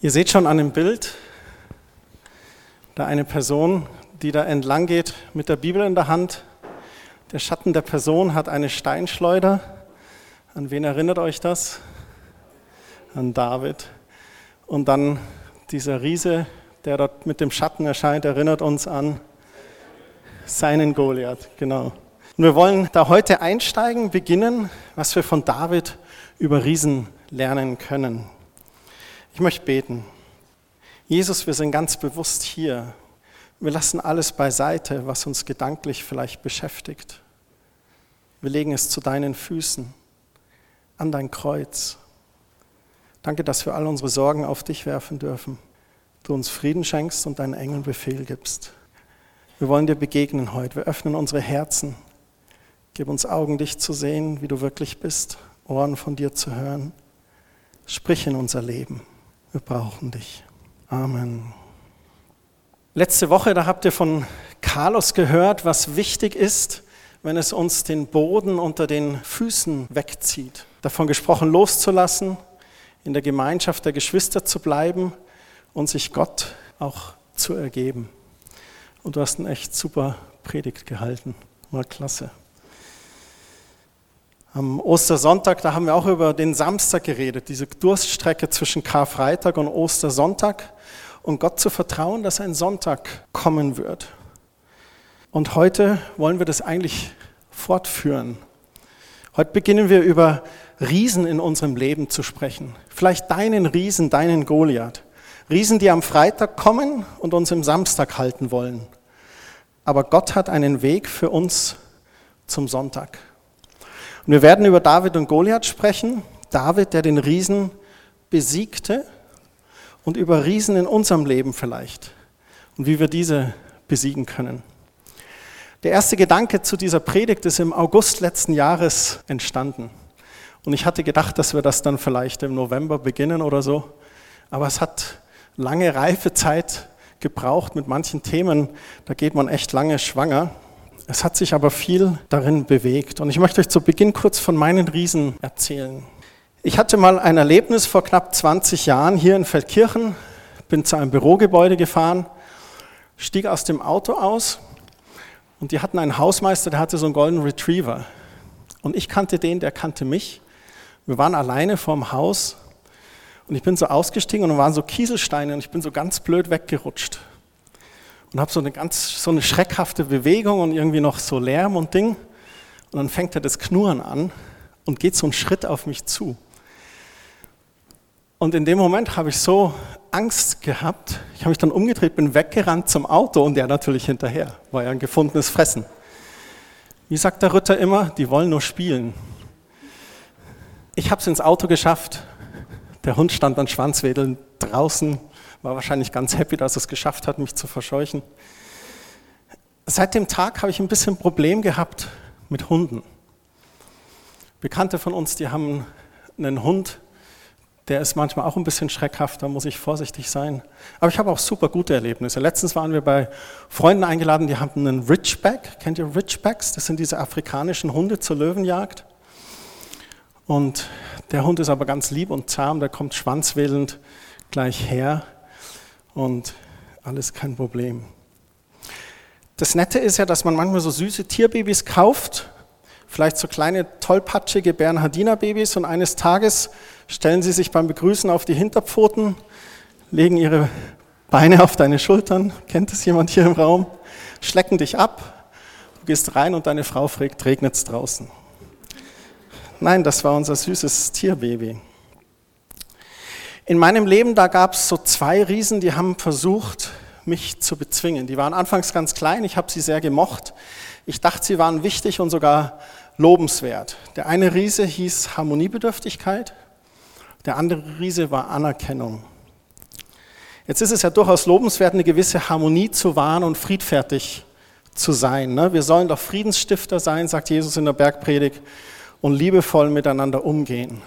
Ihr seht schon an dem Bild, da eine Person, die da entlang geht mit der Bibel in der Hand. Der Schatten der Person hat eine Steinschleuder. An wen erinnert euch das? An David. Und dann dieser Riese, der dort mit dem Schatten erscheint, erinnert uns an seinen Goliath. Genau. Und wir wollen da heute einsteigen, beginnen, was wir von David über Riesen lernen können. Ich möchte beten. Jesus, wir sind ganz bewusst hier. Wir lassen alles beiseite, was uns gedanklich vielleicht beschäftigt. Wir legen es zu deinen Füßen, an dein Kreuz. Danke, dass wir all unsere Sorgen auf dich werfen dürfen. Du uns Frieden schenkst und deinen Engeln Befehl gibst. Wir wollen dir begegnen heute. Wir öffnen unsere Herzen. Gib uns Augen, dich zu sehen, wie du wirklich bist, Ohren von dir zu hören. Sprich in unser Leben. Wir brauchen dich. Amen. Letzte Woche, da habt ihr von Carlos gehört, was wichtig ist, wenn es uns den Boden unter den Füßen wegzieht. Davon gesprochen, loszulassen, in der Gemeinschaft der Geschwister zu bleiben und sich Gott auch zu ergeben. Und du hast eine echt super Predigt gehalten. War klasse. Am Ostersonntag, da haben wir auch über den Samstag geredet, diese Durststrecke zwischen Karfreitag und Ostersonntag und Gott zu vertrauen, dass ein Sonntag kommen wird. Und heute wollen wir das eigentlich fortführen. Heute beginnen wir über Riesen in unserem Leben zu sprechen. Vielleicht deinen Riesen, deinen Goliath. Riesen, die am Freitag kommen und uns im Samstag halten wollen. Aber Gott hat einen Weg für uns zum Sonntag. Und wir werden über David und Goliath sprechen. David, der den Riesen besiegte und über Riesen in unserem Leben vielleicht und wie wir diese besiegen können. Der erste Gedanke zu dieser Predigt ist im August letzten Jahres entstanden. Und ich hatte gedacht, dass wir das dann vielleicht im November beginnen oder so. Aber es hat lange Reifezeit gebraucht mit manchen Themen. Da geht man echt lange schwanger. Es hat sich aber viel darin bewegt. Und ich möchte euch zu Beginn kurz von meinen Riesen erzählen. Ich hatte mal ein Erlebnis vor knapp 20 Jahren hier in Feldkirchen, bin zu einem Bürogebäude gefahren, stieg aus dem Auto aus und die hatten einen Hausmeister, der hatte so einen Golden Retriever. Und ich kannte den, der kannte mich. Wir waren alleine vorm Haus und ich bin so ausgestiegen und da waren so Kieselsteine und ich bin so ganz blöd weggerutscht und habe so eine ganz so eine schreckhafte Bewegung und irgendwie noch so Lärm und Ding. Und dann fängt er das Knurren an und geht so einen Schritt auf mich zu. Und in dem Moment habe ich so Angst gehabt. Ich habe mich dann umgedreht, bin weggerannt zum Auto und der natürlich hinterher. War ja ein gefundenes Fressen. Wie sagt der Ritter immer, die wollen nur spielen. Ich habe es ins Auto geschafft. Der Hund stand an Schwanzwedeln draußen war wahrscheinlich ganz happy, dass es geschafft hat, mich zu verscheuchen. Seit dem Tag habe ich ein bisschen Problem gehabt mit Hunden. Bekannte von uns, die haben einen Hund, der ist manchmal auch ein bisschen schreckhaft, da muss ich vorsichtig sein. Aber ich habe auch super gute Erlebnisse. Letztens waren wir bei Freunden eingeladen, die haben einen Ridgeback. Kennt ihr Ridgebacks? Das sind diese afrikanischen Hunde zur Löwenjagd. Und der Hund ist aber ganz lieb und zahm, der kommt schwanzwedelnd gleich her und alles kein Problem. Das Nette ist ja, dass man manchmal so süße Tierbabys kauft, vielleicht so kleine tollpatschige Bernhardiner-Babys und eines Tages stellen sie sich beim Begrüßen auf die Hinterpfoten, legen ihre Beine auf deine Schultern, kennt es jemand hier im Raum, schlecken dich ab, du gehst rein und deine Frau fragt, regnet es draußen? Nein, das war unser süßes Tierbaby. In meinem Leben, da gab es so zwei Riesen, die haben versucht, mich zu bezwingen. Die waren anfangs ganz klein, ich habe sie sehr gemocht. Ich dachte, sie waren wichtig und sogar lobenswert. Der eine Riese hieß Harmoniebedürftigkeit, der andere Riese war Anerkennung. Jetzt ist es ja durchaus lobenswert, eine gewisse Harmonie zu wahren und friedfertig zu sein. Ne? Wir sollen doch Friedensstifter sein, sagt Jesus in der Bergpredigt, und liebevoll miteinander umgehen.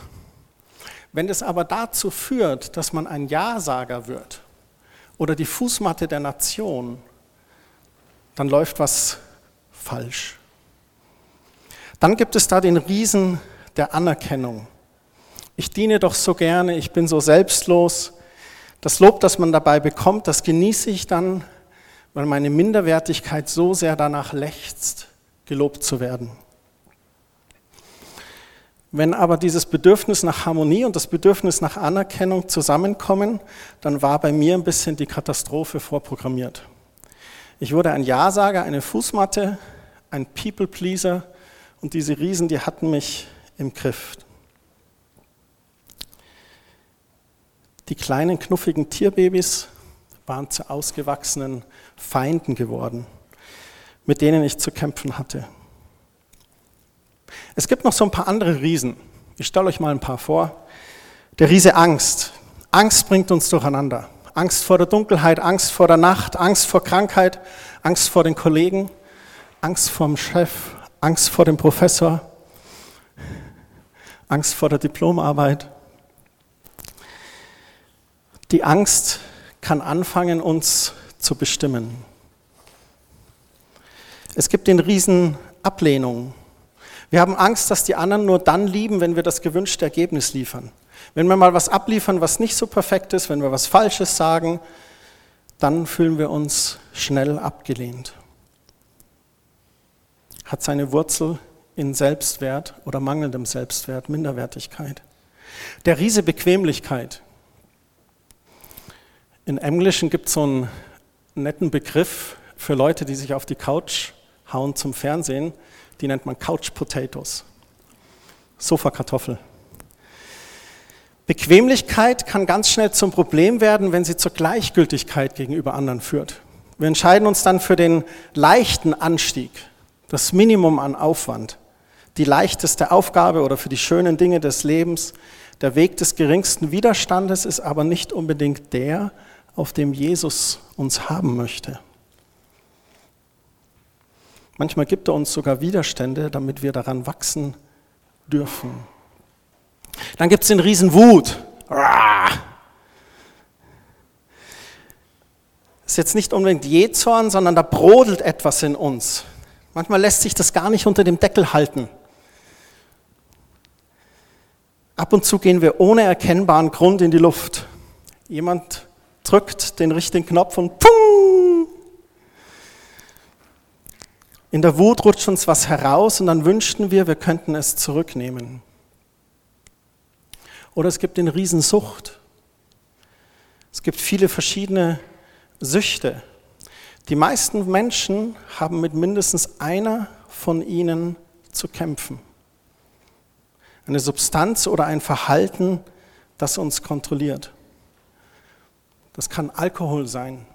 Wenn es aber dazu führt, dass man ein Ja-Sager wird oder die Fußmatte der Nation, dann läuft was falsch. Dann gibt es da den Riesen der Anerkennung. Ich diene doch so gerne, ich bin so selbstlos. Das Lob, das man dabei bekommt, das genieße ich dann, weil meine Minderwertigkeit so sehr danach lechzt, gelobt zu werden. Wenn aber dieses Bedürfnis nach Harmonie und das Bedürfnis nach Anerkennung zusammenkommen, dann war bei mir ein bisschen die Katastrophe vorprogrammiert. Ich wurde ein Ja-Sager, eine Fußmatte, ein People-Pleaser und diese Riesen, die hatten mich im Griff. Die kleinen knuffigen Tierbabys waren zu ausgewachsenen Feinden geworden, mit denen ich zu kämpfen hatte. Es gibt noch so ein paar andere Riesen. Ich stelle euch mal ein paar vor. Der Riese Angst. Angst bringt uns durcheinander. Angst vor der Dunkelheit, Angst vor der Nacht, Angst vor Krankheit, Angst vor den Kollegen, Angst vor dem Chef, Angst vor dem Professor, Angst vor der Diplomarbeit. Die Angst kann anfangen, uns zu bestimmen. Es gibt den Riesen Ablehnung. Wir haben Angst, dass die anderen nur dann lieben, wenn wir das gewünschte Ergebnis liefern. Wenn wir mal was abliefern, was nicht so perfekt ist, wenn wir was Falsches sagen, dann fühlen wir uns schnell abgelehnt. Hat seine Wurzel in Selbstwert oder mangelndem Selbstwert, Minderwertigkeit. Der Riese Bequemlichkeit. In Englischen gibt es so einen netten Begriff für Leute, die sich auf die Couch hauen zum Fernsehen die nennt man Couch Potatoes. Sofakartoffel. Bequemlichkeit kann ganz schnell zum Problem werden, wenn sie zur Gleichgültigkeit gegenüber anderen führt. Wir entscheiden uns dann für den leichten Anstieg, das Minimum an Aufwand, die leichteste Aufgabe oder für die schönen Dinge des Lebens. Der Weg des geringsten Widerstandes ist aber nicht unbedingt der, auf dem Jesus uns haben möchte. Manchmal gibt er uns sogar Widerstände, damit wir daran wachsen dürfen. Dann gibt es den Riesen Wut. Ist jetzt nicht unbedingt Jezorn, sondern da brodelt etwas in uns. Manchmal lässt sich das gar nicht unter dem Deckel halten. Ab und zu gehen wir ohne erkennbaren Grund in die Luft. Jemand drückt den richtigen Knopf und pung, in der Wut rutscht uns was heraus und dann wünschten wir, wir könnten es zurücknehmen. Oder es gibt den Riesensucht. Es gibt viele verschiedene Süchte. Die meisten Menschen haben mit mindestens einer von ihnen zu kämpfen. Eine Substanz oder ein Verhalten, das uns kontrolliert. Das kann Alkohol sein,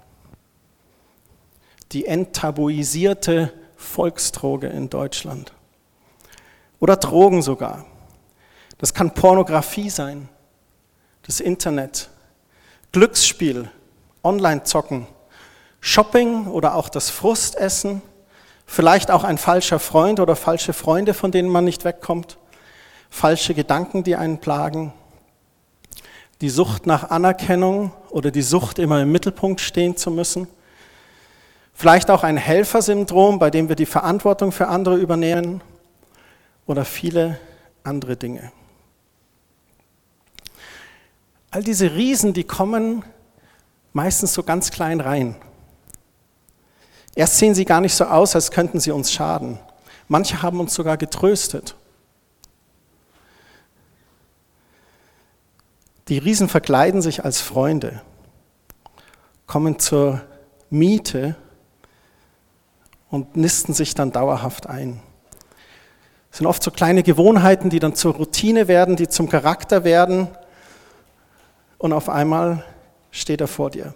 die enttabuisierte Volksdroge in Deutschland. Oder Drogen sogar. Das kann Pornografie sein, das Internet, Glücksspiel, Online-Zocken, Shopping oder auch das Frustessen, vielleicht auch ein falscher Freund oder falsche Freunde, von denen man nicht wegkommt, falsche Gedanken, die einen plagen, die Sucht nach Anerkennung oder die Sucht, immer im Mittelpunkt stehen zu müssen, Vielleicht auch ein Helfersyndrom, bei dem wir die Verantwortung für andere übernehmen oder viele andere Dinge. All diese Riesen, die kommen meistens so ganz klein rein. Erst sehen sie gar nicht so aus, als könnten sie uns schaden. Manche haben uns sogar getröstet. Die Riesen verkleiden sich als Freunde, kommen zur Miete und nisten sich dann dauerhaft ein. Es sind oft so kleine Gewohnheiten, die dann zur Routine werden, die zum Charakter werden und auf einmal steht er vor dir.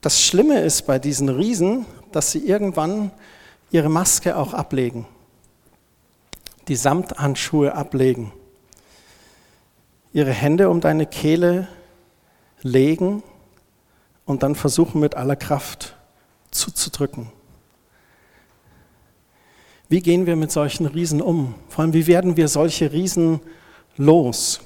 Das Schlimme ist bei diesen Riesen, dass sie irgendwann ihre Maske auch ablegen, die Samthandschuhe ablegen, ihre Hände um deine Kehle legen und dann versuchen mit aller Kraft zuzudrücken. Wie gehen wir mit solchen Riesen um? Vor allem, wie werden wir solche Riesen los?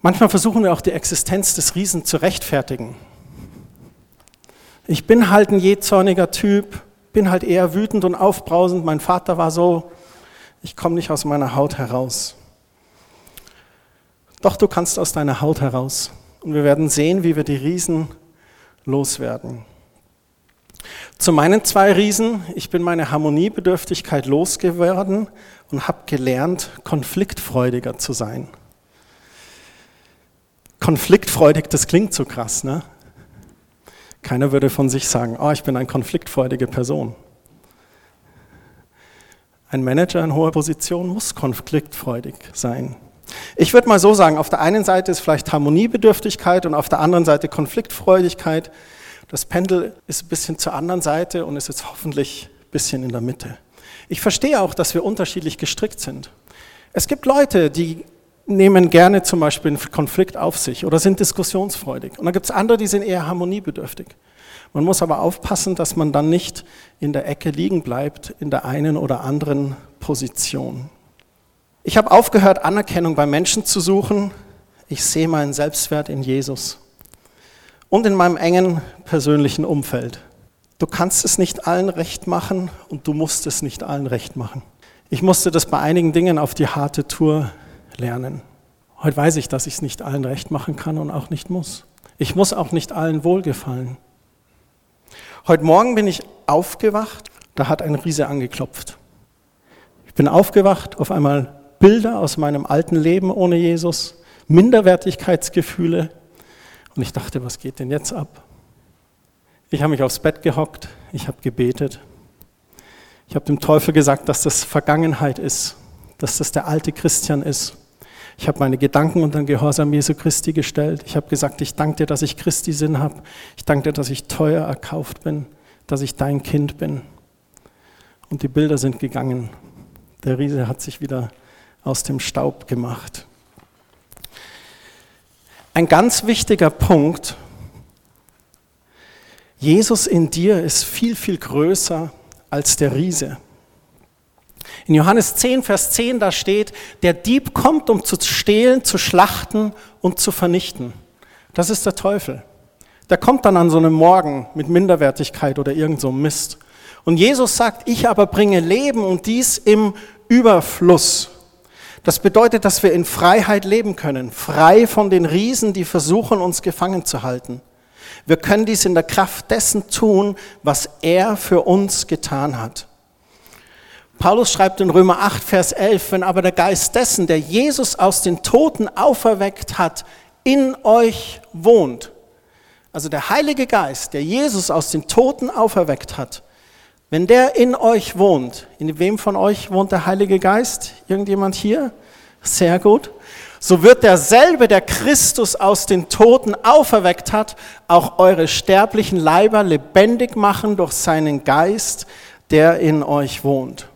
Manchmal versuchen wir auch die Existenz des Riesen zu rechtfertigen. Ich bin halt ein jähzorniger Typ, bin halt eher wütend und aufbrausend, mein Vater war so, ich komme nicht aus meiner Haut heraus. Doch du kannst aus deiner Haut heraus. Und wir werden sehen, wie wir die Riesen loswerden. Zu meinen zwei Riesen, ich bin meine Harmoniebedürftigkeit losgeworden und habe gelernt, konfliktfreudiger zu sein. Konfliktfreudig, das klingt so krass, ne? Keiner würde von sich sagen, oh, ich bin eine konfliktfreudige Person. Ein Manager in hoher Position muss konfliktfreudig sein. Ich würde mal so sagen, auf der einen Seite ist vielleicht Harmoniebedürftigkeit und auf der anderen Seite Konfliktfreudigkeit. Das Pendel ist ein bisschen zur anderen Seite und ist jetzt hoffentlich ein bisschen in der Mitte. Ich verstehe auch, dass wir unterschiedlich gestrickt sind. Es gibt Leute, die nehmen gerne zum Beispiel einen Konflikt auf sich oder sind diskussionsfreudig. Und dann gibt es andere, die sind eher harmoniebedürftig. Man muss aber aufpassen, dass man dann nicht in der Ecke liegen bleibt, in der einen oder anderen Position. Ich habe aufgehört, Anerkennung bei Menschen zu suchen. Ich sehe meinen Selbstwert in Jesus und in meinem engen persönlichen Umfeld. Du kannst es nicht allen recht machen und du musst es nicht allen recht machen. Ich musste das bei einigen Dingen auf die harte Tour lernen. Heute weiß ich, dass ich es nicht allen recht machen kann und auch nicht muss. Ich muss auch nicht allen wohlgefallen. Heute Morgen bin ich aufgewacht, da hat ein Riese angeklopft. Ich bin aufgewacht, auf einmal Bilder aus meinem alten Leben ohne Jesus, Minderwertigkeitsgefühle, und ich dachte, was geht denn jetzt ab? Ich habe mich aufs Bett gehockt, ich habe gebetet. Ich habe dem Teufel gesagt, dass das Vergangenheit ist, dass das der alte Christian ist. Ich habe meine Gedanken unter den Gehorsam Jesu Christi gestellt. Ich habe gesagt, ich danke dir, dass ich Christi Sinn habe. Ich danke dir, dass ich teuer erkauft bin, dass ich dein Kind bin. Und die Bilder sind gegangen. Der Riese hat sich wieder aus dem Staub gemacht. Ein ganz wichtiger Punkt, Jesus in dir ist viel, viel größer als der Riese. In Johannes 10, Vers 10, da steht, der Dieb kommt, um zu stehlen, zu schlachten und zu vernichten. Das ist der Teufel. Der kommt dann an so einem Morgen mit Minderwertigkeit oder irgend so Mist. Und Jesus sagt, ich aber bringe Leben und dies im Überfluss. Das bedeutet, dass wir in Freiheit leben können, frei von den Riesen, die versuchen, uns gefangen zu halten. Wir können dies in der Kraft dessen tun, was er für uns getan hat. Paulus schreibt in Römer 8, Vers 11, wenn aber der Geist dessen, der Jesus aus den Toten auferweckt hat, in euch wohnt, also der Heilige Geist, der Jesus aus den Toten auferweckt hat, wenn der in euch wohnt, in wem von euch wohnt der Heilige Geist? Irgendjemand hier? Sehr gut. So wird derselbe, der Christus aus den Toten auferweckt hat, auch eure sterblichen Leiber lebendig machen durch seinen Geist, der in euch wohnt.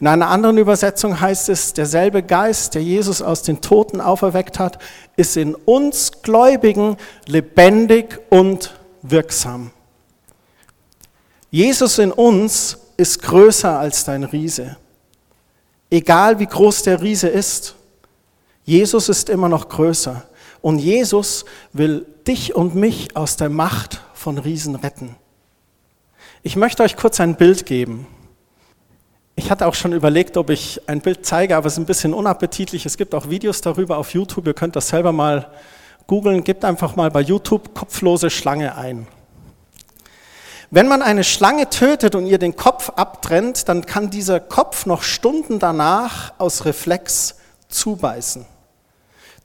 In einer anderen Übersetzung heißt es, derselbe Geist, der Jesus aus den Toten auferweckt hat, ist in uns Gläubigen lebendig und wirksam. Jesus in uns ist größer als dein Riese. Egal wie groß der Riese ist, Jesus ist immer noch größer. Und Jesus will dich und mich aus der Macht von Riesen retten. Ich möchte euch kurz ein Bild geben. Ich hatte auch schon überlegt, ob ich ein Bild zeige, aber es ist ein bisschen unappetitlich. Es gibt auch Videos darüber auf YouTube. Ihr könnt das selber mal googeln. Gebt einfach mal bei YouTube kopflose Schlange ein. Wenn man eine Schlange tötet und ihr den Kopf abtrennt, dann kann dieser Kopf noch Stunden danach aus Reflex zubeißen.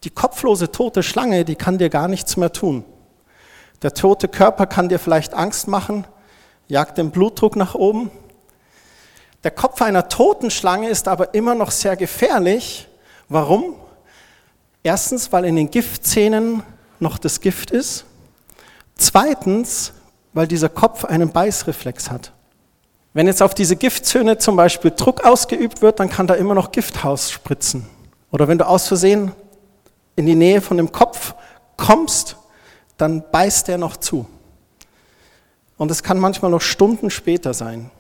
Die kopflose tote Schlange, die kann dir gar nichts mehr tun. Der tote Körper kann dir vielleicht Angst machen, jagt den Blutdruck nach oben. Der Kopf einer toten Schlange ist aber immer noch sehr gefährlich. Warum? Erstens, weil in den Giftzähnen noch das Gift ist. Zweitens, weil dieser Kopf einen Beißreflex hat. Wenn jetzt auf diese Giftzöne zum Beispiel Druck ausgeübt wird, dann kann da immer noch Gifthaus spritzen. Oder wenn du aus Versehen in die Nähe von dem Kopf kommst, dann beißt der noch zu. Und es kann manchmal noch Stunden später sein.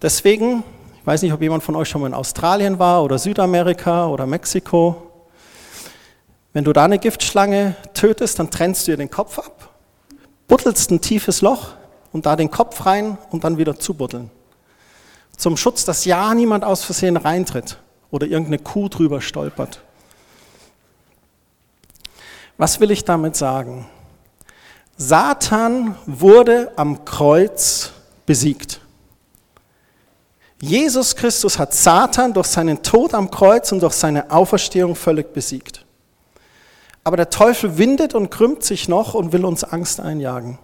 Deswegen, ich weiß nicht, ob jemand von euch schon mal in Australien war oder Südamerika oder Mexiko. Wenn du da eine Giftschlange tötest, dann trennst du ihr den Kopf ab buddelst ein tiefes Loch und da den Kopf rein und dann wieder zubuddeln. Zum Schutz, dass ja niemand aus Versehen reintritt oder irgendeine Kuh drüber stolpert. Was will ich damit sagen? Satan wurde am Kreuz besiegt. Jesus Christus hat Satan durch seinen Tod am Kreuz und durch seine Auferstehung völlig besiegt. Aber der Teufel windet und krümmt sich noch und will uns Angst einjagen.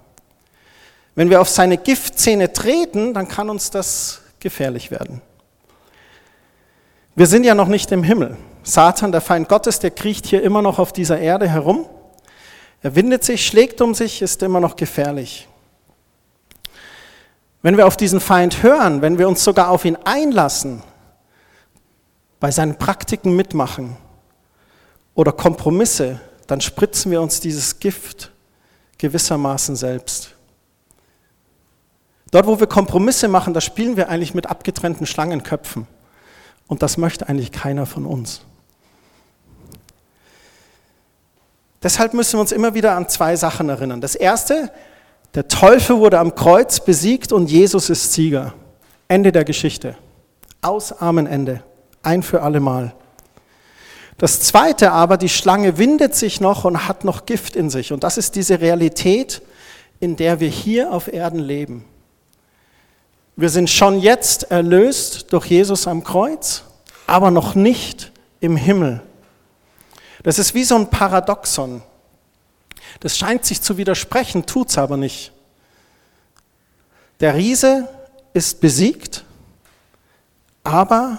Wenn wir auf seine Giftzähne treten, dann kann uns das gefährlich werden. Wir sind ja noch nicht im Himmel. Satan, der Feind Gottes, der kriecht hier immer noch auf dieser Erde herum. Er windet sich, schlägt um sich, ist immer noch gefährlich. Wenn wir auf diesen Feind hören, wenn wir uns sogar auf ihn einlassen, bei seinen Praktiken mitmachen oder Kompromisse, dann spritzen wir uns dieses Gift gewissermaßen selbst. Dort, wo wir Kompromisse machen, da spielen wir eigentlich mit abgetrennten Schlangenköpfen. Und das möchte eigentlich keiner von uns. Deshalb müssen wir uns immer wieder an zwei Sachen erinnern. Das erste, der Teufel wurde am Kreuz besiegt und Jesus ist Sieger. Ende der Geschichte. Aus Amen Ende. Ein für alle Mal. Das zweite aber, die Schlange windet sich noch und hat noch Gift in sich. Und das ist diese Realität, in der wir hier auf Erden leben. Wir sind schon jetzt erlöst durch Jesus am Kreuz, aber noch nicht im Himmel. Das ist wie so ein Paradoxon. Das scheint sich zu widersprechen, tut es aber nicht. Der Riese ist besiegt, aber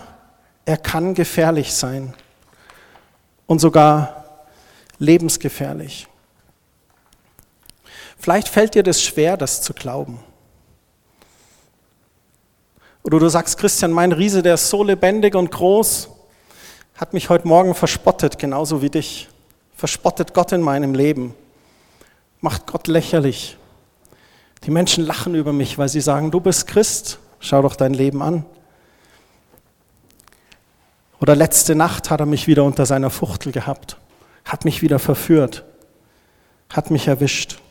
er kann gefährlich sein und sogar lebensgefährlich. Vielleicht fällt dir das schwer, das zu glauben. Oder du sagst, Christian, mein Riese, der ist so lebendig und groß, hat mich heute Morgen verspottet, genauso wie dich. Verspottet Gott in meinem Leben macht Gott lächerlich. Die Menschen lachen über mich, weil sie sagen, du bist Christ, schau doch dein Leben an. Oder letzte Nacht hat er mich wieder unter seiner Fuchtel gehabt, hat mich wieder verführt, hat mich erwischt.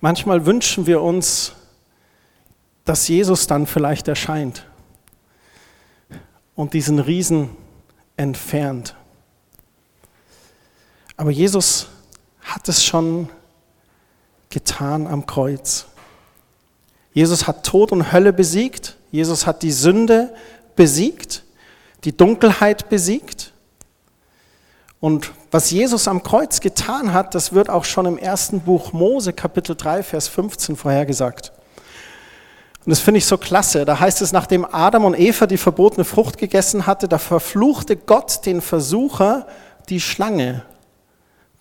Manchmal wünschen wir uns, dass Jesus dann vielleicht erscheint und diesen Riesen entfernt. Aber Jesus hat es schon getan am Kreuz. Jesus hat Tod und Hölle besiegt. Jesus hat die Sünde besiegt, die Dunkelheit besiegt. Und was Jesus am Kreuz getan hat, das wird auch schon im ersten Buch Mose, Kapitel 3, Vers 15 vorhergesagt. Und das finde ich so klasse. Da heißt es, nachdem Adam und Eva die verbotene Frucht gegessen hatte, da verfluchte Gott den Versucher, die Schlange,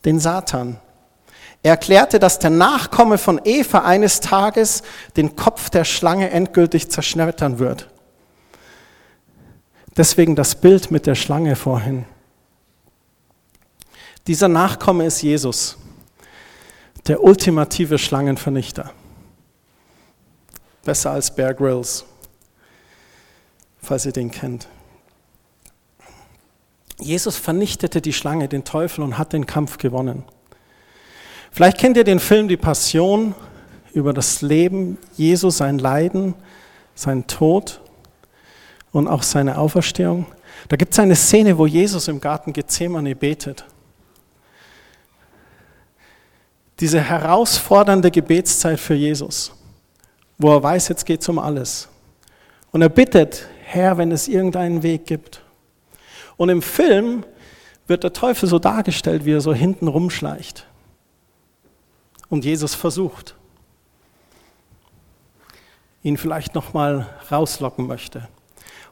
den Satan. Er erklärte, dass der Nachkomme von Eva eines Tages den Kopf der Schlange endgültig zerschnettern wird. Deswegen das Bild mit der Schlange vorhin. Dieser Nachkomme ist Jesus, der ultimative Schlangenvernichter. Besser als Bear Grylls, falls ihr den kennt. Jesus vernichtete die Schlange, den Teufel und hat den Kampf gewonnen. Vielleicht kennt ihr den Film Die Passion über das Leben Jesu, sein Leiden, sein Tod und auch seine Auferstehung. Da gibt es eine Szene, wo Jesus im Garten Gethsemane betet. Diese herausfordernde Gebetszeit für Jesus, wo er weiß, jetzt geht es um alles. Und er bittet, Herr, wenn es irgendeinen Weg gibt. Und im Film wird der Teufel so dargestellt, wie er so hinten rumschleicht und Jesus versucht, ihn vielleicht noch mal rauslocken möchte.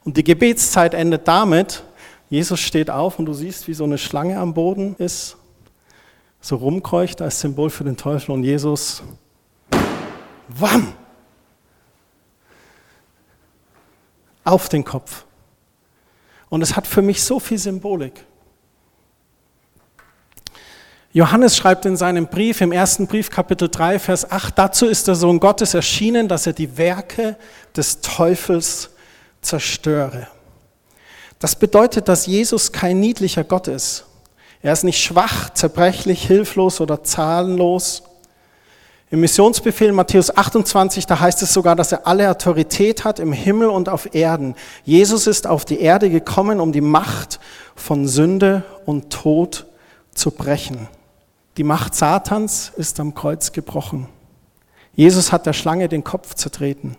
Und die Gebetszeit endet damit, Jesus steht auf und du siehst, wie so eine Schlange am Boden ist, so rumkreucht als Symbol für den Teufel und Jesus, wam, auf den Kopf. Und es hat für mich so viel Symbolik. Johannes schreibt in seinem Brief, im ersten Brief, Kapitel 3, Vers 8, dazu ist der Sohn Gottes erschienen, dass er die Werke des Teufels zerstöre. Das bedeutet, dass Jesus kein niedlicher Gott ist. Er ist nicht schwach, zerbrechlich, hilflos oder zahlenlos. Im Missionsbefehl Matthäus 28, da heißt es sogar, dass er alle Autorität hat im Himmel und auf Erden. Jesus ist auf die Erde gekommen, um die Macht von Sünde und Tod zu brechen. Die Macht Satans ist am Kreuz gebrochen. Jesus hat der Schlange den Kopf zertreten.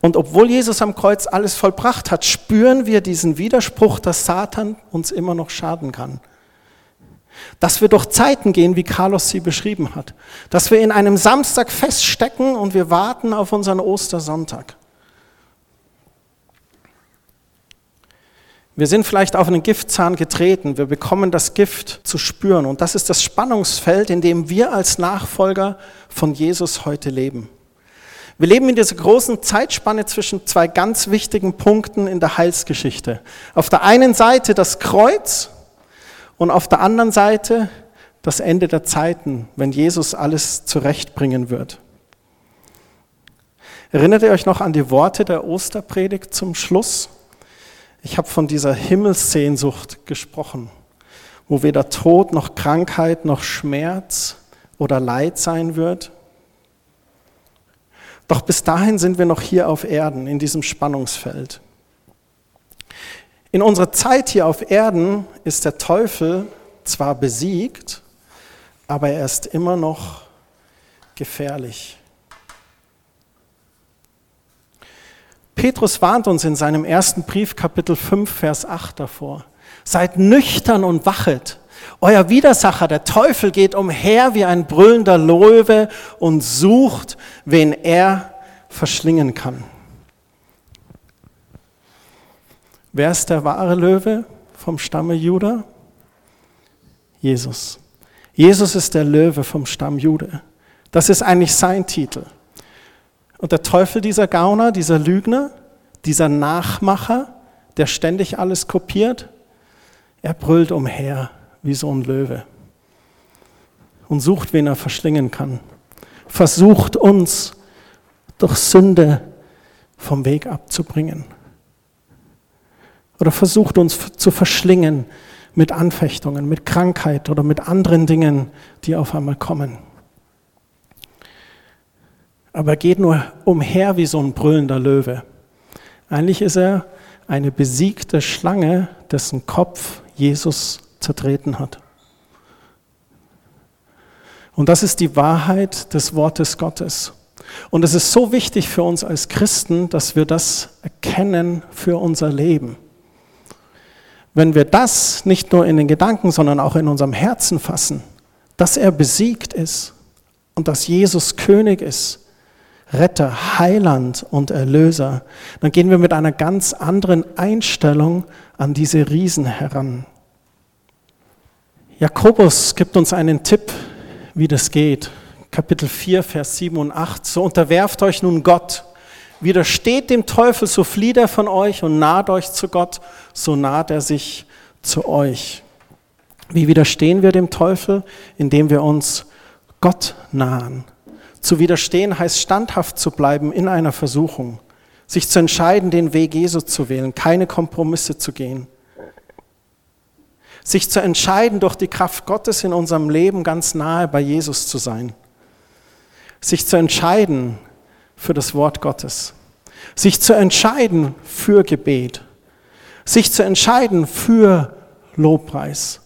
Und obwohl Jesus am Kreuz alles vollbracht hat, spüren wir diesen Widerspruch, dass Satan uns immer noch schaden kann. Dass wir durch Zeiten gehen, wie Carlos sie beschrieben hat. Dass wir in einem Samstag feststecken und wir warten auf unseren Ostersonntag. Wir sind vielleicht auf einen Giftzahn getreten, wir bekommen das Gift zu spüren und das ist das Spannungsfeld, in dem wir als Nachfolger von Jesus heute leben. Wir leben in dieser großen Zeitspanne zwischen zwei ganz wichtigen Punkten in der Heilsgeschichte. Auf der einen Seite das Kreuz und auf der anderen Seite das Ende der Zeiten, wenn Jesus alles zurechtbringen wird. Erinnert ihr euch noch an die Worte der Osterpredigt zum Schluss? Ich habe von dieser Himmelssehnsucht gesprochen, wo weder Tod noch Krankheit noch Schmerz oder Leid sein wird. Doch bis dahin sind wir noch hier auf Erden, in diesem Spannungsfeld. In unserer Zeit hier auf Erden ist der Teufel zwar besiegt, aber er ist immer noch gefährlich. Petrus warnt uns in seinem ersten Brief, Kapitel 5, Vers 8 davor. Seid nüchtern und wachet. Euer Widersacher, der Teufel, geht umher wie ein brüllender Löwe und sucht, wen er verschlingen kann. Wer ist der wahre Löwe vom Stamme Juda? Jesus. Jesus ist der Löwe vom Stamm Jude. Das ist eigentlich sein Titel. Und der Teufel, dieser Gauner, dieser Lügner, dieser Nachmacher, der ständig alles kopiert, er brüllt umher wie so ein Löwe und sucht, wen er verschlingen kann. Versucht uns durch Sünde vom Weg abzubringen oder versucht uns zu verschlingen mit Anfechtungen, mit Krankheit oder mit anderen Dingen, die auf einmal kommen. Aber er geht nur umher wie so ein brüllender Löwe. Eigentlich ist er eine besiegte Schlange, dessen Kopf Jesus zertreten hat. Und das ist die Wahrheit des Wortes Gottes. Und es ist so wichtig für uns als Christen, dass wir das erkennen für unser Leben. Wenn wir das nicht nur in den Gedanken, sondern auch in unserem Herzen fassen, dass er besiegt ist und dass Jesus König ist, Retter, Heiland und Erlöser, dann gehen wir mit einer ganz anderen Einstellung an diese Riesen heran. Jakobus gibt uns einen Tipp, wie das geht. Kapitel 4, Vers 7 und 8. So unterwerft euch nun Gott Widersteht dem Teufel, so flieht er von euch und naht euch zu Gott, so naht er sich zu euch. Wie widerstehen wir dem Teufel? Indem wir uns Gott nahen. Zu widerstehen heißt standhaft zu bleiben in einer Versuchung, sich zu entscheiden, den Weg Jesu zu wählen, keine Kompromisse zu gehen. Sich zu entscheiden, durch die Kraft Gottes in unserem Leben ganz nahe bei Jesus zu sein. Sich zu entscheiden, für das Wort Gottes. Sich zu entscheiden für Gebet. Sich zu entscheiden für Lobpreis.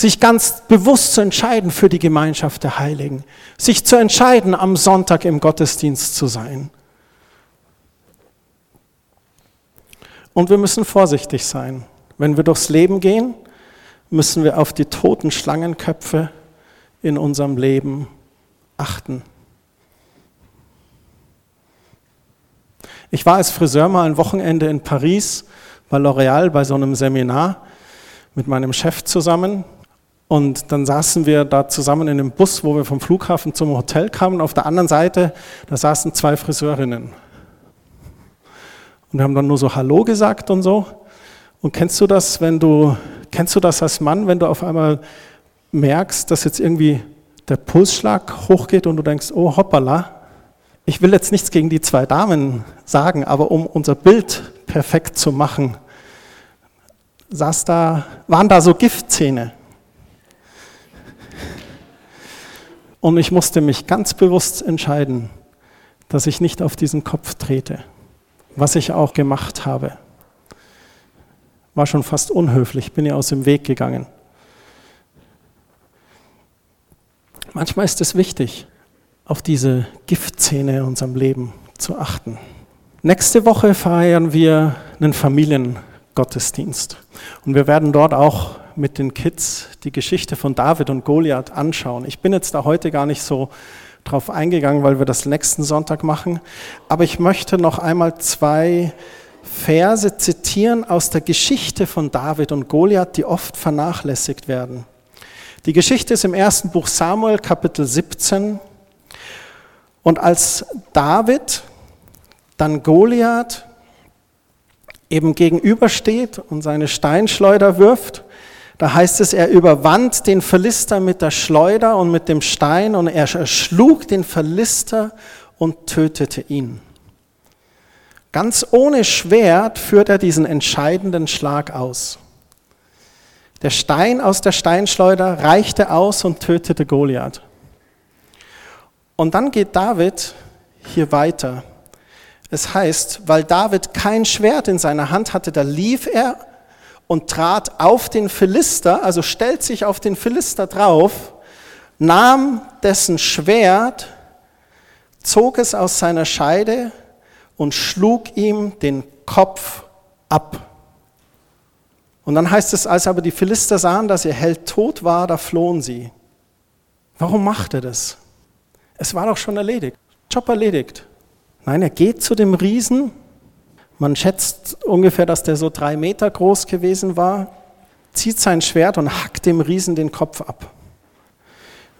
Sich ganz bewusst zu entscheiden für die Gemeinschaft der Heiligen. Sich zu entscheiden, am Sonntag im Gottesdienst zu sein. Und wir müssen vorsichtig sein. Wenn wir durchs Leben gehen, müssen wir auf die toten Schlangenköpfe in unserem Leben achten. Ich war als Friseur mal ein Wochenende in Paris bei L'Oréal bei so einem Seminar mit meinem Chef zusammen. Und dann saßen wir da zusammen in einem Bus, wo wir vom Flughafen zum Hotel kamen. Auf der anderen Seite, da saßen zwei Friseurinnen. Und wir haben dann nur so Hallo gesagt und so. Und kennst du das, wenn du, kennst du das als Mann, wenn du auf einmal merkst, dass jetzt irgendwie der Pulsschlag hochgeht und du denkst, oh hoppala, ich will jetzt nichts gegen die zwei Damen sagen, aber um unser Bild perfekt zu machen, saß da, waren da so Giftzähne. Und ich musste mich ganz bewusst entscheiden, dass ich nicht auf diesen Kopf trete, was ich auch gemacht habe. War schon fast unhöflich, bin ja aus dem Weg gegangen. Manchmal ist es wichtig, auf diese Giftzähne in unserem Leben zu achten. Nächste Woche feiern wir einen Familiengottesdienst. Und wir werden dort auch mit den Kids die Geschichte von David und Goliath anschauen. Ich bin jetzt da heute gar nicht so drauf eingegangen, weil wir das nächsten Sonntag machen. Aber ich möchte noch einmal zwei Verse zitieren aus der Geschichte von David und Goliath, die oft vernachlässigt werden. Die Geschichte ist im ersten Buch Samuel, Kapitel 17. Und als David dann Goliath eben gegenübersteht und seine Steinschleuder wirft, da heißt es, er überwand den Philister mit der Schleuder und mit dem Stein und er erschlug den Philister und tötete ihn. Ganz ohne Schwert führt er diesen entscheidenden Schlag aus. Der Stein aus der Steinschleuder reichte aus und tötete Goliath. Und dann geht David hier weiter. Es heißt, weil David kein Schwert in seiner Hand hatte, da lief er und trat auf den Philister, also stellt sich auf den Philister drauf, nahm dessen Schwert, zog es aus seiner Scheide und schlug ihm den Kopf ab. Und dann heißt es, als aber die Philister sahen, dass ihr Held tot war, da flohen sie. Warum macht er das? Es war doch schon erledigt. Job erledigt. Nein, er geht zu dem Riesen man schätzt ungefähr, dass der so drei Meter groß gewesen war, zieht sein Schwert und hackt dem Riesen den Kopf ab.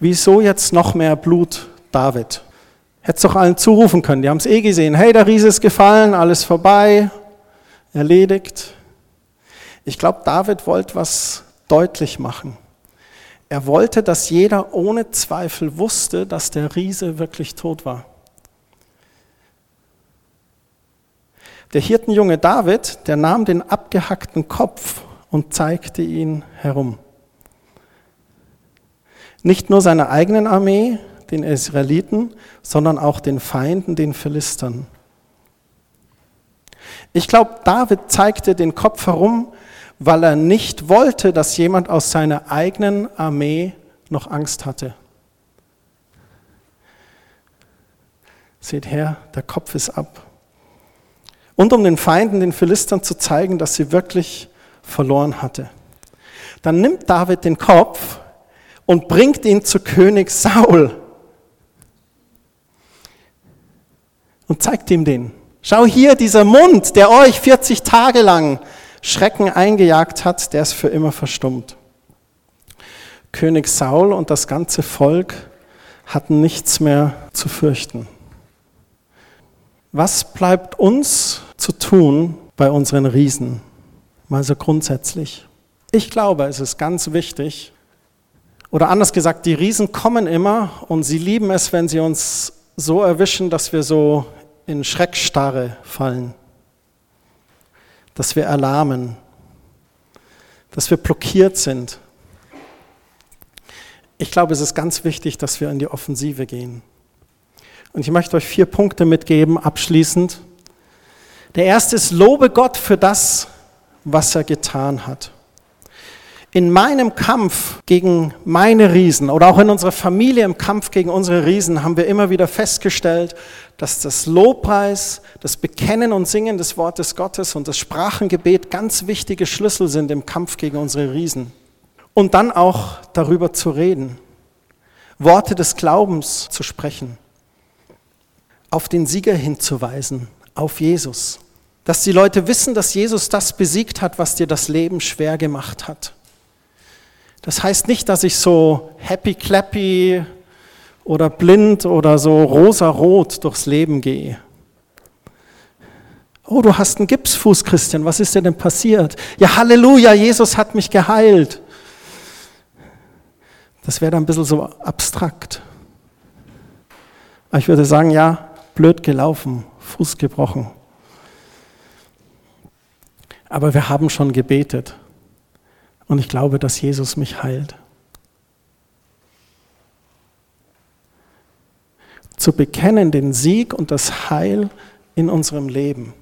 Wieso jetzt noch mehr Blut, David? Hätte doch allen zurufen können, die haben es eh gesehen. Hey, der Riese ist gefallen, alles vorbei, erledigt. Ich glaube, David wollte was deutlich machen. Er wollte, dass jeder ohne Zweifel wusste, dass der Riese wirklich tot war. Der Hirtenjunge David, der nahm den abgehackten Kopf und zeigte ihn herum. Nicht nur seiner eigenen Armee, den Israeliten, sondern auch den Feinden, den Philistern. Ich glaube, David zeigte den Kopf herum, weil er nicht wollte, dass jemand aus seiner eigenen Armee noch Angst hatte. Seht her, der Kopf ist ab und um den Feinden, den Philistern zu zeigen, dass sie wirklich verloren hatte. Dann nimmt David den Kopf und bringt ihn zu König Saul und zeigt ihm den. Schau hier, dieser Mund, der euch 40 Tage lang Schrecken eingejagt hat, der ist für immer verstummt. König Saul und das ganze Volk hatten nichts mehr zu fürchten. Was bleibt uns zu tun bei unseren Riesen? Mal so grundsätzlich. Ich glaube, es ist ganz wichtig, oder anders gesagt, die Riesen kommen immer und sie lieben es, wenn sie uns so erwischen, dass wir so in Schreckstarre fallen, dass wir erlahmen, dass wir blockiert sind. Ich glaube, es ist ganz wichtig, dass wir in die Offensive gehen. Und ich möchte euch vier Punkte mitgeben, abschließend. Der erste ist, lobe Gott für das, was er getan hat. In meinem Kampf gegen meine Riesen oder auch in unserer Familie im Kampf gegen unsere Riesen haben wir immer wieder festgestellt, dass das Lobpreis, das Bekennen und Singen des Wortes Gottes und das Sprachengebet ganz wichtige Schlüssel sind im Kampf gegen unsere Riesen. Und dann auch darüber zu reden, Worte des Glaubens zu sprechen auf den Sieger hinzuweisen, auf Jesus. Dass die Leute wissen, dass Jesus das besiegt hat, was dir das Leben schwer gemacht hat. Das heißt nicht, dass ich so happy clappy oder blind oder so rosarot durchs Leben gehe. Oh, du hast einen Gipsfuß, Christian, was ist dir denn passiert? Ja, Halleluja, Jesus hat mich geheilt. Das wäre dann ein bisschen so abstrakt. Aber ich würde sagen, ja, blöd gelaufen, Fuß gebrochen. Aber wir haben schon gebetet und ich glaube, dass Jesus mich heilt. zu bekennen, den Sieg und das Heil in unserem Leben.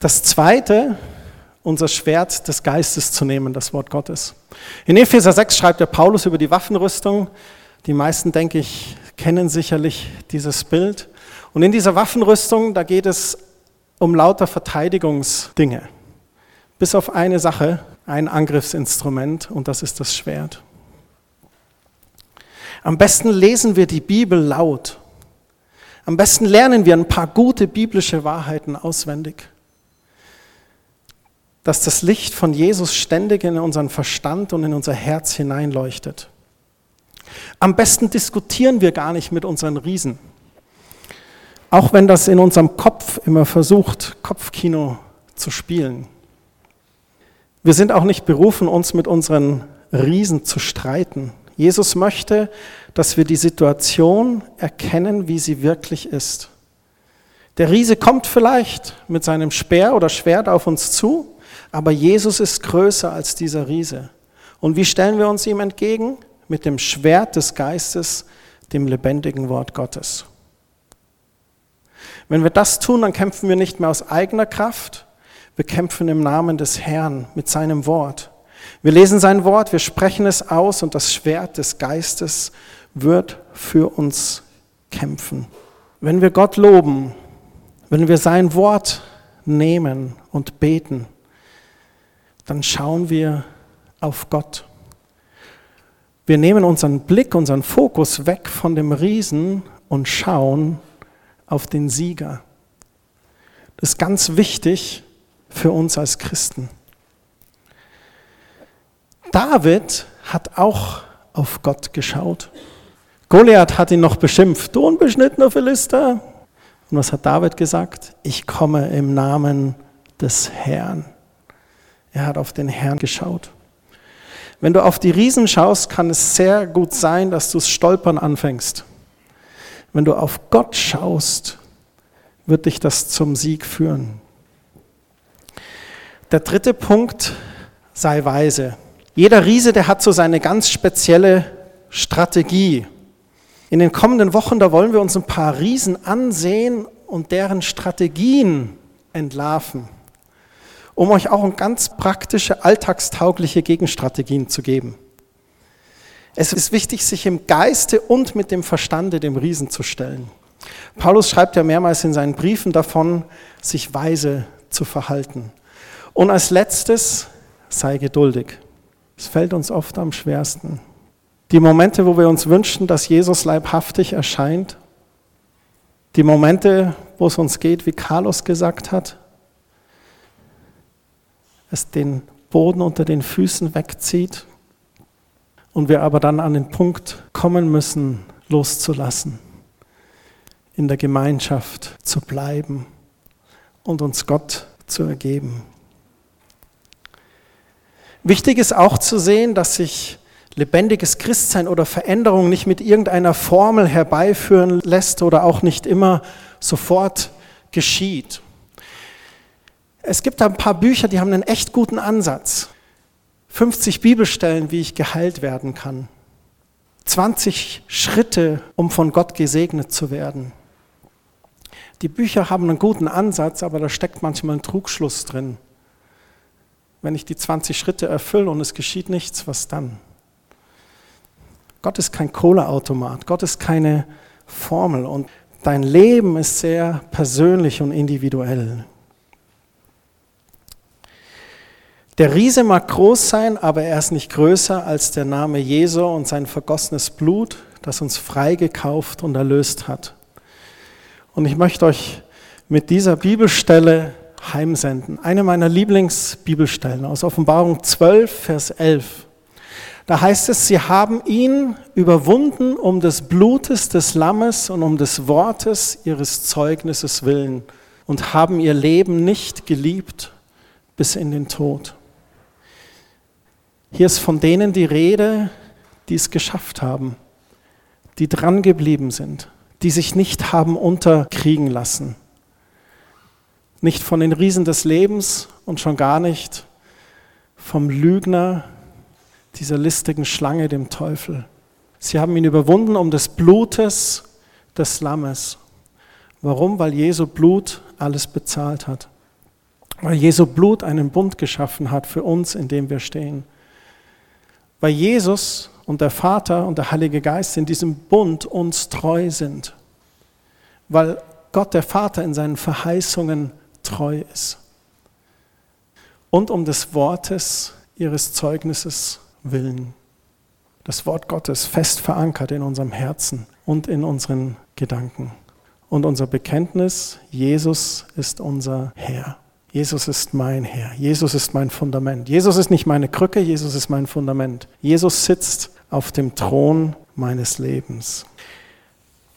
Das zweite, unser Schwert des Geistes zu nehmen, das Wort Gottes. In Epheser 6 schreibt der Paulus über die Waffenrüstung. Die meisten, denke ich, kennen sicherlich dieses Bild. Und in dieser Waffenrüstung, da geht es um lauter Verteidigungsdinge. Bis auf eine Sache, ein Angriffsinstrument, und das ist das Schwert. Am besten lesen wir die Bibel laut. Am besten lernen wir ein paar gute biblische Wahrheiten auswendig dass das Licht von Jesus ständig in unseren Verstand und in unser Herz hineinleuchtet. Am besten diskutieren wir gar nicht mit unseren Riesen. Auch wenn das in unserem Kopf immer versucht, Kopfkino zu spielen. Wir sind auch nicht berufen, uns mit unseren Riesen zu streiten. Jesus möchte, dass wir die Situation erkennen, wie sie wirklich ist. Der Riese kommt vielleicht mit seinem Speer oder Schwert auf uns zu aber Jesus ist größer als dieser Riese. Und wie stellen wir uns ihm entgegen? Mit dem Schwert des Geistes, dem lebendigen Wort Gottes. Wenn wir das tun, dann kämpfen wir nicht mehr aus eigener Kraft, wir kämpfen im Namen des Herrn mit seinem Wort. Wir lesen sein Wort, wir sprechen es aus und das Schwert des Geistes wird für uns kämpfen. Wenn wir Gott loben, wenn wir sein Wort nehmen und beten, dann schauen wir auf Gott. Wir nehmen unseren Blick, unseren Fokus weg von dem Riesen und schauen auf den Sieger. Das ist ganz wichtig für uns als Christen. David hat auch auf Gott geschaut. Goliath hat ihn noch beschimpft, du unbeschnittener Philister. Und was hat David gesagt? Ich komme im Namen des Herrn. Er hat auf den Herrn geschaut. Wenn du auf die Riesen schaust, kann es sehr gut sein, dass du stolpern anfängst. Wenn du auf Gott schaust, wird dich das zum Sieg führen. Der dritte Punkt, sei weise. Jeder Riese, der hat so seine ganz spezielle Strategie. In den kommenden Wochen, da wollen wir uns ein paar Riesen ansehen und deren Strategien entlarven um euch auch ganz praktische, alltagstaugliche Gegenstrategien zu geben. Es ist wichtig, sich im Geiste und mit dem Verstande dem Riesen zu stellen. Paulus schreibt ja mehrmals in seinen Briefen davon, sich weise zu verhalten. Und als letztes, sei geduldig. Es fällt uns oft am schwersten. Die Momente, wo wir uns wünschen, dass Jesus leibhaftig erscheint, die Momente, wo es uns geht, wie Carlos gesagt hat, es den Boden unter den Füßen wegzieht und wir aber dann an den Punkt kommen müssen, loszulassen, in der Gemeinschaft zu bleiben und uns Gott zu ergeben. Wichtig ist auch zu sehen, dass sich lebendiges Christsein oder Veränderung nicht mit irgendeiner Formel herbeiführen lässt oder auch nicht immer sofort geschieht. Es gibt da ein paar Bücher, die haben einen echt guten Ansatz. 50 Bibelstellen, wie ich geheilt werden kann. 20 Schritte, um von Gott gesegnet zu werden. Die Bücher haben einen guten Ansatz, aber da steckt manchmal ein Trugschluss drin. Wenn ich die 20 Schritte erfülle und es geschieht nichts, was dann? Gott ist kein Kohleautomat, Gott ist keine Formel und dein Leben ist sehr persönlich und individuell. Der Riese mag groß sein, aber er ist nicht größer als der Name Jesu und sein vergossenes Blut, das uns freigekauft und erlöst hat. Und ich möchte euch mit dieser Bibelstelle heimsenden. Eine meiner Lieblingsbibelstellen aus Offenbarung 12, Vers 11. Da heißt es, sie haben ihn überwunden um des Blutes des Lammes und um des Wortes ihres Zeugnisses willen und haben ihr Leben nicht geliebt bis in den Tod. Hier ist von denen die Rede, die es geschafft haben, die drangeblieben sind, die sich nicht haben unterkriegen lassen. Nicht von den Riesen des Lebens und schon gar nicht vom Lügner, dieser listigen Schlange, dem Teufel. Sie haben ihn überwunden um des Blutes des Lammes. Warum? Weil Jesu Blut alles bezahlt hat. Weil Jesu Blut einen Bund geschaffen hat für uns, in dem wir stehen. Weil Jesus und der Vater und der Heilige Geist in diesem Bund uns treu sind. Weil Gott der Vater in seinen Verheißungen treu ist. Und um des Wortes ihres Zeugnisses willen. Das Wort Gottes fest verankert in unserem Herzen und in unseren Gedanken. Und unser Bekenntnis, Jesus ist unser Herr. Jesus ist mein Herr. Jesus ist mein Fundament. Jesus ist nicht meine Krücke, Jesus ist mein Fundament. Jesus sitzt auf dem Thron meines Lebens.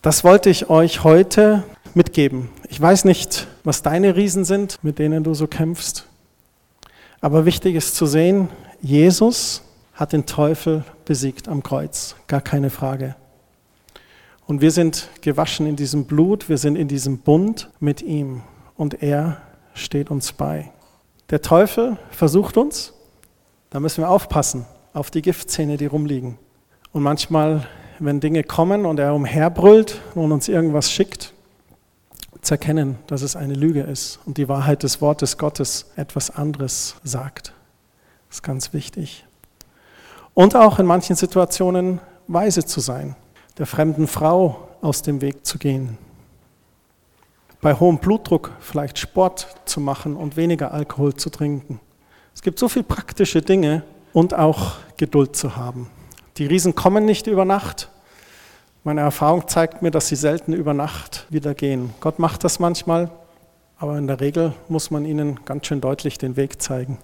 Das wollte ich euch heute mitgeben. Ich weiß nicht, was deine Riesen sind, mit denen du so kämpfst. Aber wichtig ist zu sehen, Jesus hat den Teufel besiegt am Kreuz, gar keine Frage. Und wir sind gewaschen in diesem Blut, wir sind in diesem Bund mit ihm und er steht uns bei. Der Teufel versucht uns, da müssen wir aufpassen auf die Giftzähne, die rumliegen. Und manchmal, wenn Dinge kommen und er umherbrüllt und uns irgendwas schickt, zu erkennen, dass es eine Lüge ist und die Wahrheit des Wortes Gottes etwas anderes sagt. Das ist ganz wichtig. Und auch in manchen Situationen weise zu sein, der fremden Frau aus dem Weg zu gehen. Bei hohem Blutdruck vielleicht Sport zu machen und weniger Alkohol zu trinken. Es gibt so viele praktische Dinge und auch Geduld zu haben. Die Riesen kommen nicht über Nacht, meine Erfahrung zeigt mir, dass sie selten über Nacht wieder gehen. Gott macht das manchmal, aber in der Regel muss man ihnen ganz schön deutlich den Weg zeigen.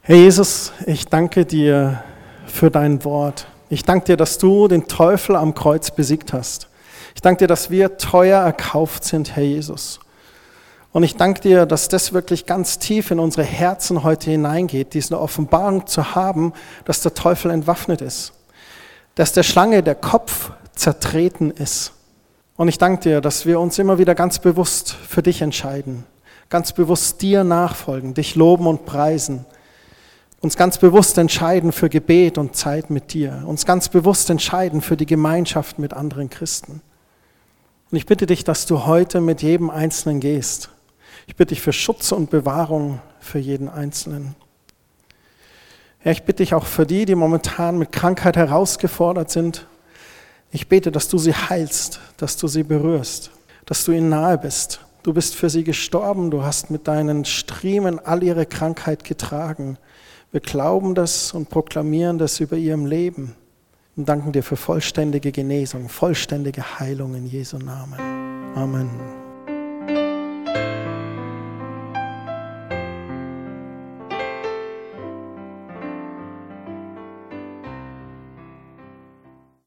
Herr Jesus, ich danke dir für dein Wort. Ich danke dir, dass du den Teufel am Kreuz besiegt hast. Ich danke dir, dass wir teuer erkauft sind, Herr Jesus. Und ich danke dir, dass das wirklich ganz tief in unsere Herzen heute hineingeht, diese Offenbarung zu haben, dass der Teufel entwaffnet ist. Dass der Schlange der Kopf zertreten ist. Und ich danke dir, dass wir uns immer wieder ganz bewusst für dich entscheiden, ganz bewusst dir nachfolgen, dich loben und preisen, uns ganz bewusst entscheiden für Gebet und Zeit mit dir, uns ganz bewusst entscheiden für die Gemeinschaft mit anderen Christen. Und ich bitte dich, dass du heute mit jedem Einzelnen gehst. Ich bitte dich für Schutz und Bewahrung für jeden Einzelnen. Ja, ich bitte dich auch für die, die momentan mit Krankheit herausgefordert sind, ich bete, dass du sie heilst, dass du sie berührst, dass du ihnen nahe bist. Du bist für sie gestorben, du hast mit deinen Striemen all ihre Krankheit getragen. Wir glauben das und proklamieren das über ihrem Leben und danken dir für vollständige Genesung, vollständige Heilung in Jesu Namen. Amen.